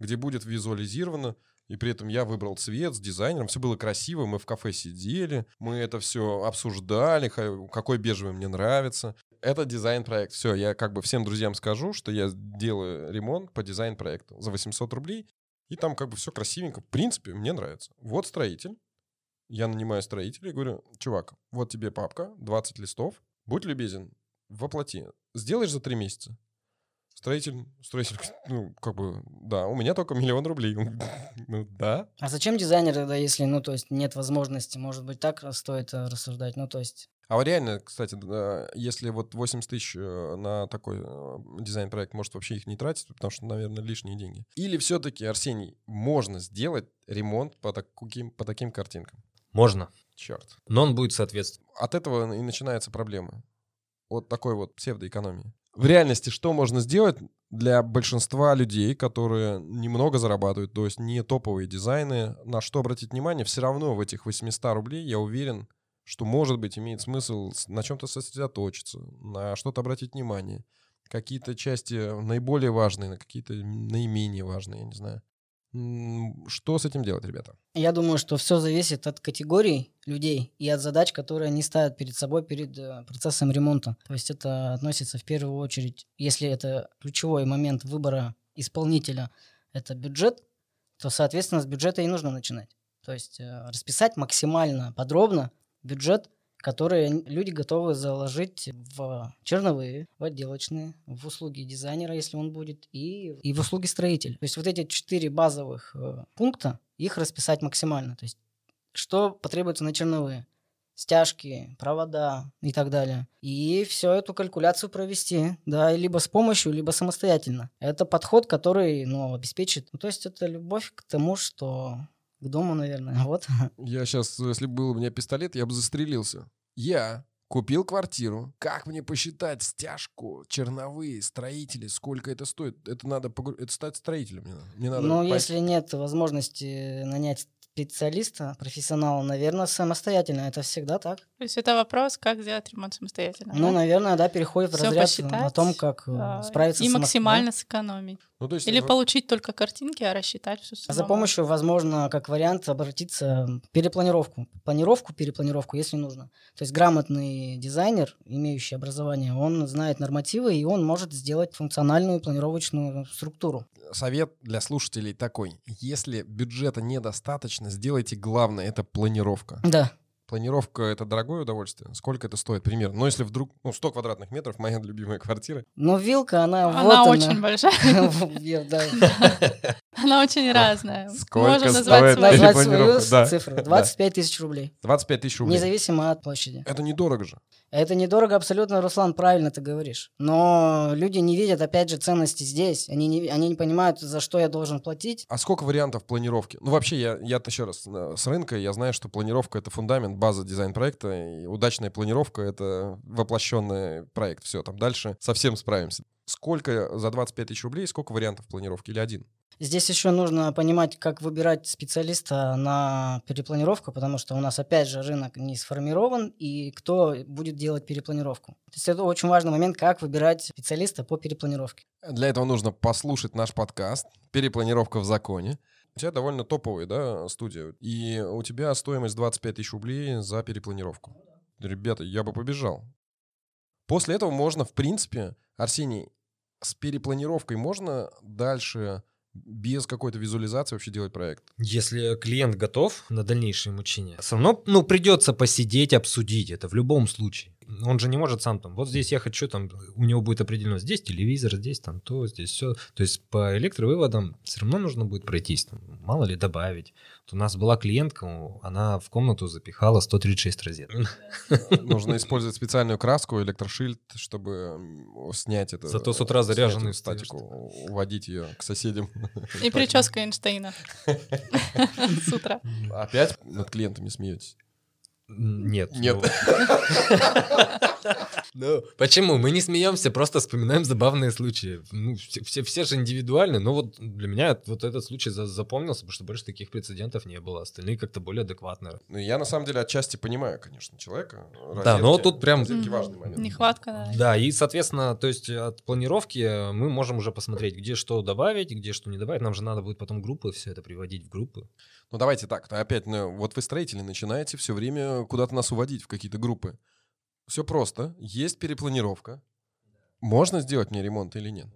где будет визуализировано, и при этом я выбрал цвет с дизайнером, все было красиво, мы в кафе сидели, мы это все обсуждали, какой бежевый мне нравится. Это дизайн-проект. Все, я как бы всем друзьям скажу, что я делаю ремонт по дизайн-проекту за 800 рублей, и там как бы все красивенько. В принципе, мне нравится. Вот строитель, я нанимаю строителя и говорю, чувак, вот тебе папка, 20 листов, будь любезен, воплоти. Сделаешь за три месяца? Строитель, строитель, ну, как бы, да, у меня только миллион рублей. Ну, да. А зачем дизайнер тогда, если, ну, то есть нет возможности? Может быть, так стоит э, рассуждать? Ну, то есть... А вот реально, кстати, если вот 80 тысяч э, на такой э, дизайн-проект, может вообще их не тратить, потому что, наверное, лишние деньги. Или все-таки, Арсений, можно сделать ремонт по таким, по таким картинкам? Можно, Черт. но он будет соответствовать. От этого и начинается проблема. Вот такой вот псевдоэкономии. В реальности что можно сделать для большинства людей, которые немного зарабатывают, то есть не топовые дизайны, на что обратить внимание, все равно в этих 800 рублей, я уверен, что, может быть, имеет смысл на чем-то сосредоточиться, на что-то обратить внимание. Какие-то части наиболее важные, на какие-то наименее важные, я не знаю. Что с этим делать, ребята? Я думаю, что все зависит от категорий людей и от задач, которые они ставят перед собой перед э, процессом ремонта. То есть это относится в первую очередь, если это ключевой момент выбора исполнителя, это бюджет, то, соответственно, с бюджета и нужно начинать. То есть э, расписать максимально подробно бюджет, который н- люди готовы заложить в черновые, в отделочные, в услуги дизайнера, если он будет, и, и в услуги строителя. То есть вот эти четыре базовых э, пункта, их расписать максимально. То есть что потребуется на черновые? Стяжки, провода и так далее. И всю эту калькуляцию провести, да, либо с помощью, либо самостоятельно. Это подход, который, ну, обеспечит. Ну, то есть это любовь к тому, что к дому, наверное. Вот. Я сейчас, если бы был у меня пистолет, я бы застрелился. Я купил квартиру. Как мне посчитать стяжку, черновые, строители, сколько это стоит? Это надо погру- это стать строителем. Мне надо. Мне надо Но пойти- если нет возможности нанять специалиста, профессионала, наверное, самостоятельно. Это всегда так. То есть это вопрос, как сделать ремонт самостоятельно. Ну, да? наверное, да, переходит в Всё разряд посчитать, о том, как э, А, справиться И самос- да. максимально сэкономить. Ну, то есть Или в- получить только картинки, а рассчитать все А За помощью, возможно, как вариант обратиться в перепланировку. Планировку, перепланировку, если нужно. То есть грамотный дизайнер, имеющий образование, он знает нормативы, и он может сделать функциональную планировочную структуру. совет для слушателей такой. Если бюджета недостаточно, сделайте главное, это планировка. Да. Планировка — это дорогое удовольствие. Сколько это стоит примерно? Но если вдруг, ну, 100 квадратных метров, моя любимая квартира, Но вилка, она, вот Она она. очень большая. Я, да, Она очень разная. Сколько Можно стоит назвать свою. Цифру. да. 25 тысяч рублей. 25 тысяч рублей. Независимо от площади. Это недорого же. Это недорого абсолютно, Руслан, правильно ты говоришь. Но люди не видят, опять же, ценности здесь. Они не, они не понимают, за что я должен платить. А сколько вариантов планировки? Ну, вообще, я, я еще раз, э, с рынка я знаю, что планировка — это фундамент, база дизайн-проекта, и удачная планировка — это воплощенный проект. Все, там дальше совсем справимся. Сколько за 25 тысяч рублей, сколько вариантов планировки? Или один? Здесь еще нужно понимать, как выбирать специалиста на перепланировку, потому что у нас, опять же, рынок не сформирован, и кто будет делать перепланировку. То есть это очень важный момент, как выбирать специалиста по перепланировке. Для этого нужно послушать наш подкаст «Перепланировка в законе». У тебя довольно топовая, да, студия, и у тебя стоимость 25 тысяч рублей за перепланировку. Ребята, я бы побежал. После этого можно, в принципе, Арсений, с перепланировкой можно дальше без какой-то визуализации вообще делать проект? Если клиент готов на дальнейшее мучение, все равно, ну, придется посидеть, обсудить это в любом случае. Он же не может сам там, вот здесь я хочу, там, у него будет определено, здесь телевизор, здесь там то, здесь все. То есть по электровыводам все равно нужно будет пройтись, там, мало ли добавить. Вот у нас была клиентка, она в комнату запихала 136 розет. Нужно использовать специальную краску, электрошильд, чтобы снять это. Зато с утра заряженный эту статику, уводить ее к соседям. И прическа Эйнштейна. С утра. Опять над клиентами смеетесь? Нет. Нет. ну, Ну, почему? Мы не смеемся, просто вспоминаем забавные случаи. Ну, все, все, все же индивидуальны, но вот для меня вот этот случай за- запомнился, потому что больше таких прецедентов не было. Остальные как-то более адекватно. Ну, я на самом деле отчасти понимаю, конечно, человека. Да, но тут прям- Розетки важный момент. Нехватка, да. Да, и, соответственно, то есть от планировки мы можем уже посмотреть, где что добавить, где что не добавить. Нам же надо будет потом группы все это приводить в группы. Ну давайте так, опять, ну, вот вы строители начинаете все время куда-то нас уводить в какие-то группы. Все просто, есть перепланировка. Можно сделать мне ремонт или нет?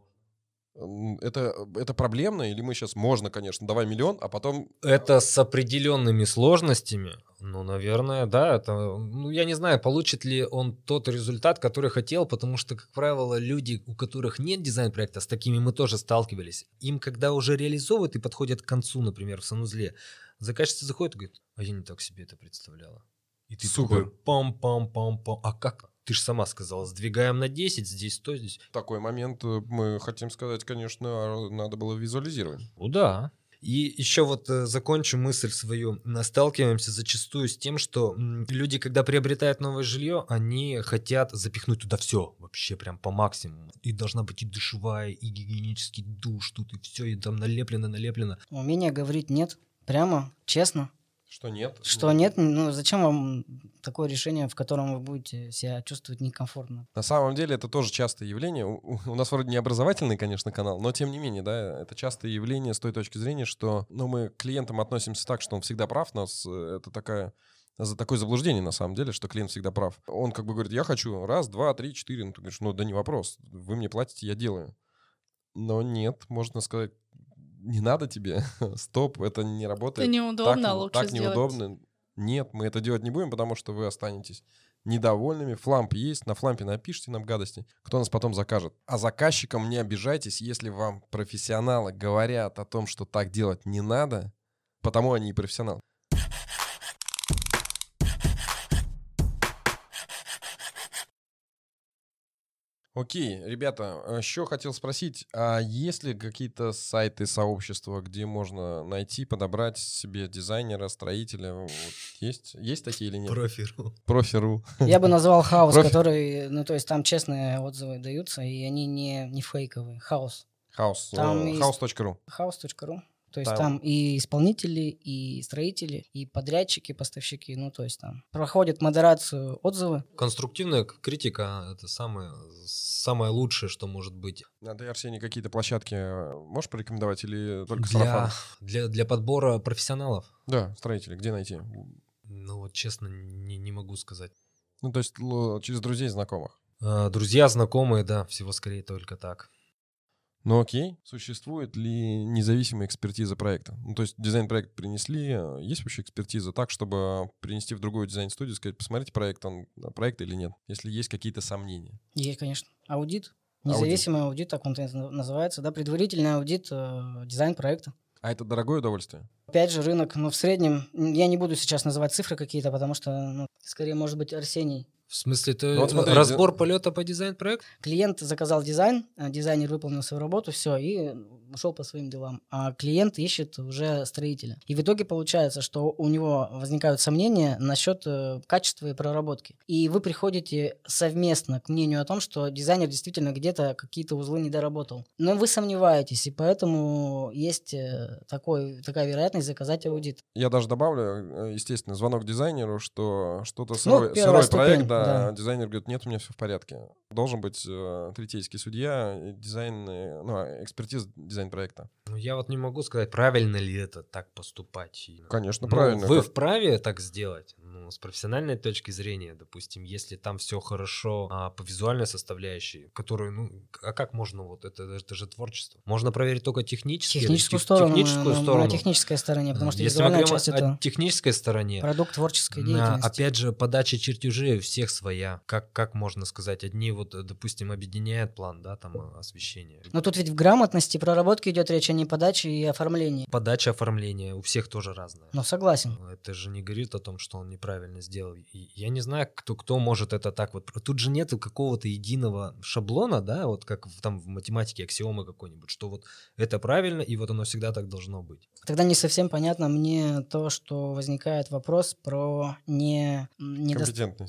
Это, это проблемно, или мы сейчас можно, конечно, давай миллион, а потом Это с определенными сложностями. Ну, наверное, да. Это, ну, я не знаю, получит ли он тот результат, который хотел, потому что, как правило, люди, у которых нет дизайн-проекта, с такими мы тоже сталкивались. Им, когда уже реализовывают и подходят к концу, например, в санузле, заказчица заходит и говорит, а я не так себе это представляла. И ты Супер. такой, пам-пам-пам-пам. А как? Ты же сама сказала, сдвигаем на 10, здесь 100, здесь. такой момент э, мы хотим сказать, конечно, а надо было визуализировать. Ну да. И еще вот э, закончу мысль свою. Сталкиваемся зачастую с тем, что люди, когда приобретают новое жилье, они хотят запихнуть туда все, вообще прям по максимуму. И должна быть и душевая, и гигиенический душ тут, и все, и там налеплено, налеплено. Умение говорить нет, прямо, честно. Что нет? Что нет, ну зачем вам такое решение, в котором вы будете себя чувствовать некомфортно? На самом деле это тоже частое явление. У, у- у нас вроде не образовательный, конечно, канал, но тем не менее, да, это частое явление с той точки зрения, что ну, мы к клиентам относимся так, что он всегда прав. Нас э, это такая за такое заблуждение на самом деле, что клиент всегда прав. Он как бы говорит, я хочу раз, два, три, четыре. Ну, ты говоришь, ну да не вопрос, вы мне платите, я делаю. Но нет, можно сказать, не надо тебе, стоп, это не работает. Это неудобно, так, лучше так сделать. неудобно. Нет, мы это делать не будем, потому что вы останетесь недовольными. Фламп есть, на флампе напишите нам гадости. Кто нас потом закажет? А заказчикам не обижайтесь, если вам профессионалы говорят о том, что так делать не надо, потому они и профессионалы. Окей, ребята, еще хотел спросить, а есть ли какие-то сайты, сообщества, где можно найти, подобрать себе дизайнера, строителя? Вот есть? Есть такие или нет? Профиру. Профи.ру. Я бы назвал хаос, Профи- который, ну то есть там честные отзывы даются, и они не, не фейковые. Хаос. Хаус. Там есть- Хаус.ру. Хаос.ру. То есть Там- там и исполнители, и строители, и подрядчики, поставщики. Ну, то есть там проходят модерацию отзывы. Конструктивная критика — это самое, самое лучшее, что может быть. А ты, Арсений, какие-то площадки э, можешь порекомендовать или только Для, сарафан? для, для подбора профессионалов. Да, строители, где найти? Ну вот честно, не, не могу сказать. Ну, то есть через друзей, знакомых. А, Друзья, знакомые, да, всего скорее только так. Ну окей, существует ли независимая экспертиза проекта? Ну, то есть дизайн-проект принесли, э, есть вообще экспертиза так, чтобы принести в другую дизайн-студию, сказать, посмотрите проект, он проект или нет, если есть какие-то сомнения. Есть, конечно, аудит. Аудит. Независимый аудит, так он называется, да, предварительный аудит э, дизайн-проекта. А это дорогое удовольствие? Опять же, рынок, ну, в среднем, я не буду сейчас называть цифры какие-то, потому что, ну, скорее, может быть, Арсений. В смысле, это Ну вот смотри, разбор полета по дизайн-проекту? Клиент заказал дизайн, а дизайнер выполнил свою работу, все, и ушел по своим делам. А клиент ищет уже строителя. И в итоге получается, что у него возникают сомнения насчет э, качества и проработки. И вы приходите совместно к мнению о том, что дизайнер действительно где-то какие-то узлы не доработал. Но вы сомневаетесь, и поэтому есть э, такой, такая вероятность заказать аудит. Я даже добавлю, э, естественно, звонок дизайнеру, что что-то сырой, Ну, сырой проект, ступень, да, да. дизайнер говорит, нет, у меня все в порядке. Должен быть э, третейский судья, дизайн, ну, а, экспертиза дизайн-проекта. Ну, я вот не могу сказать, правильно ли это так поступать. Конечно, ну, правильно. Вы Как- вправе так сделать. Ну, с профессиональной точки зрения, допустим, если там все хорошо а, по визуальной составляющей, которую, ну, а как можно вот это, это же творчество. Можно проверить только технически. Техническую тех- сторону, техническую мы- мы сторону. на технической стороне, потому что Если мы визуальная говорим часть о, это о технической стороне, продукт творческой на- деятельности. опять же, подача чертежей у всех своя. Как, как можно сказать, одни вот, допустим, объединяют план, да, там э, освещение. Но тут ведь в грамотности проработки идет речь о не подаче и оформлении. Подача оформления у всех тоже разная. Ну, согласен. Это же не говорит о том, что он не неправильно сделал. И я не знаю, кто, кто может это так вот. Тут же нет какого-то единого шаблона, да, вот как в, там в математике аксиомы какой-нибудь, что вот это правильно, и вот оно всегда так должно быть. Тогда не совсем понятно мне то, что возникает вопрос про не... недо...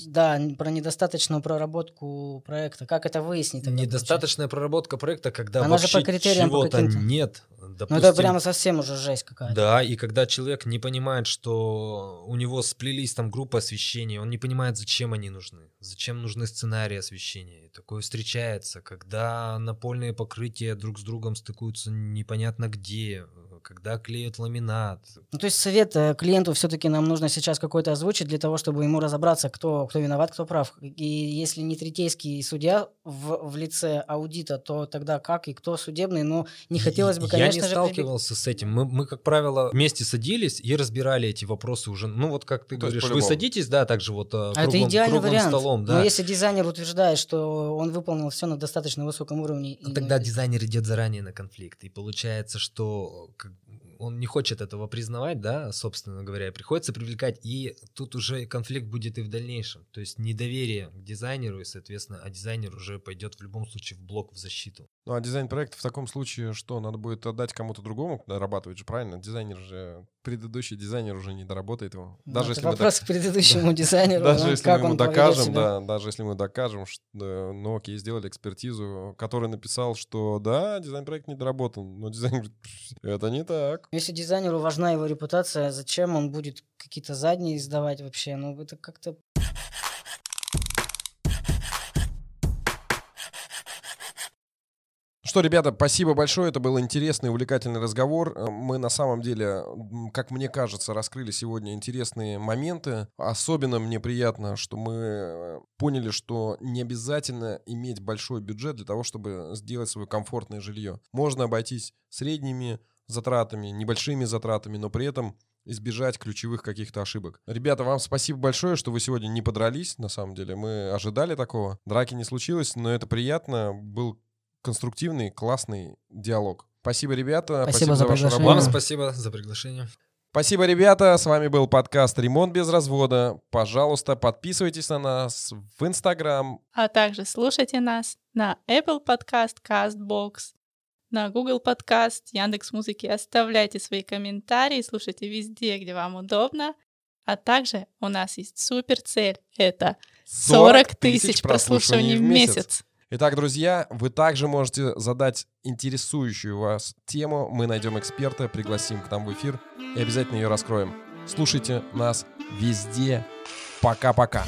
Да, про недостаточную проработку проекта. Как это выяснить? Недостаточная проработка проекта, когда Она вообще чего-то нет, Допустим, ну это прямо совсем уже жесть какая-то. Да, и когда человек не понимает, что у него сплелись там группы освещения, он не понимает, зачем они нужны, зачем нужны сценарии освещения. И такое встречается, когда напольные покрытия друг с другом стыкуются непонятно где, когда клеят ламинат. Ну, то есть совет э, клиенту все-таки нам нужно сейчас какой-то озвучить для того, чтобы ему разобраться, кто, кто виноват, кто прав. И если не третейский судья в, в лице аудита, то тогда как и кто судебный? Но не хотелось бы, конечно Я не сталкивался же... с этим. Мы, мы, как правило, вместе садились и разбирали эти вопросы уже. Ну, вот как ты то говоришь, вы садитесь, да, так же вот э, а круглым, это идеальный круглым вариант. столом. Да. Но если дизайнер утверждает, что он выполнил все на достаточно высоком уровне... Ну, тогда дизайнер идет заранее на конфликт. И получается, что он не хочет этого признавать, да, собственно говоря, приходится привлекать, и тут уже конфликт будет и в дальнейшем. То есть недоверие к дизайнеру, и, соответственно, а дизайнер уже пойдет в любом случае в блок в защиту. Ну, а дизайн проекта в таком случае что? Надо будет отдать кому-то другому дорабатывать же, правильно? Дизайнер же, предыдущий дизайнер уже не доработает его. Ну, даже если вопрос мы к предыдущему дизайнеру. Даже если мы ему докажем, да, даже если мы докажем, что, ну окей, сделали экспертизу, который написал, что да, дизайн-проект не доработан, но дизайнер говорит, это не так. Если дизайнеру важна его репутация, зачем он будет какие-то задние издавать вообще? Ну, это как-то что, ребята, спасибо большое. Это был интересный, увлекательный разговор. Э, мы на самом деле, как мне кажется, раскрыли сегодня интересные моменты. Особенно мне приятно, что мы э, поняли, что не обязательно иметь большой бюджет для того, чтобы сделать свое комфортное жилье. Можно обойтись средними затратами, небольшими затратами, но при этом избежать ключевых каких-то ошибок. Ребята, вам спасибо большое, что вы сегодня не подрались, на самом деле. Мы ожидали такого. Драки не случилось, но это приятно. Был конструктивный, классный диалог. Спасибо, ребята. Спасибо, спасибо за, за вашу работу. Вам спасибо за приглашение. Спасибо, ребята. С вами был подкаст «Ремонт без развода». Пожалуйста, подписывайтесь на нас в Инстаграм. А также слушайте нас на Apple Podcast, CastBox, на Google Podcast, Яндекс Музыки. Оставляйте свои комментарии, слушайте везде, где вам удобно. А также у нас есть супер цель. Это 40 тысяч прослушиваний в месяц. Итак, друзья, вы также можете задать интересующую вас тему. Мы найдем эксперта, пригласим к нам в эфир и обязательно ее раскроем. Слушайте нас везде. Пока-пока.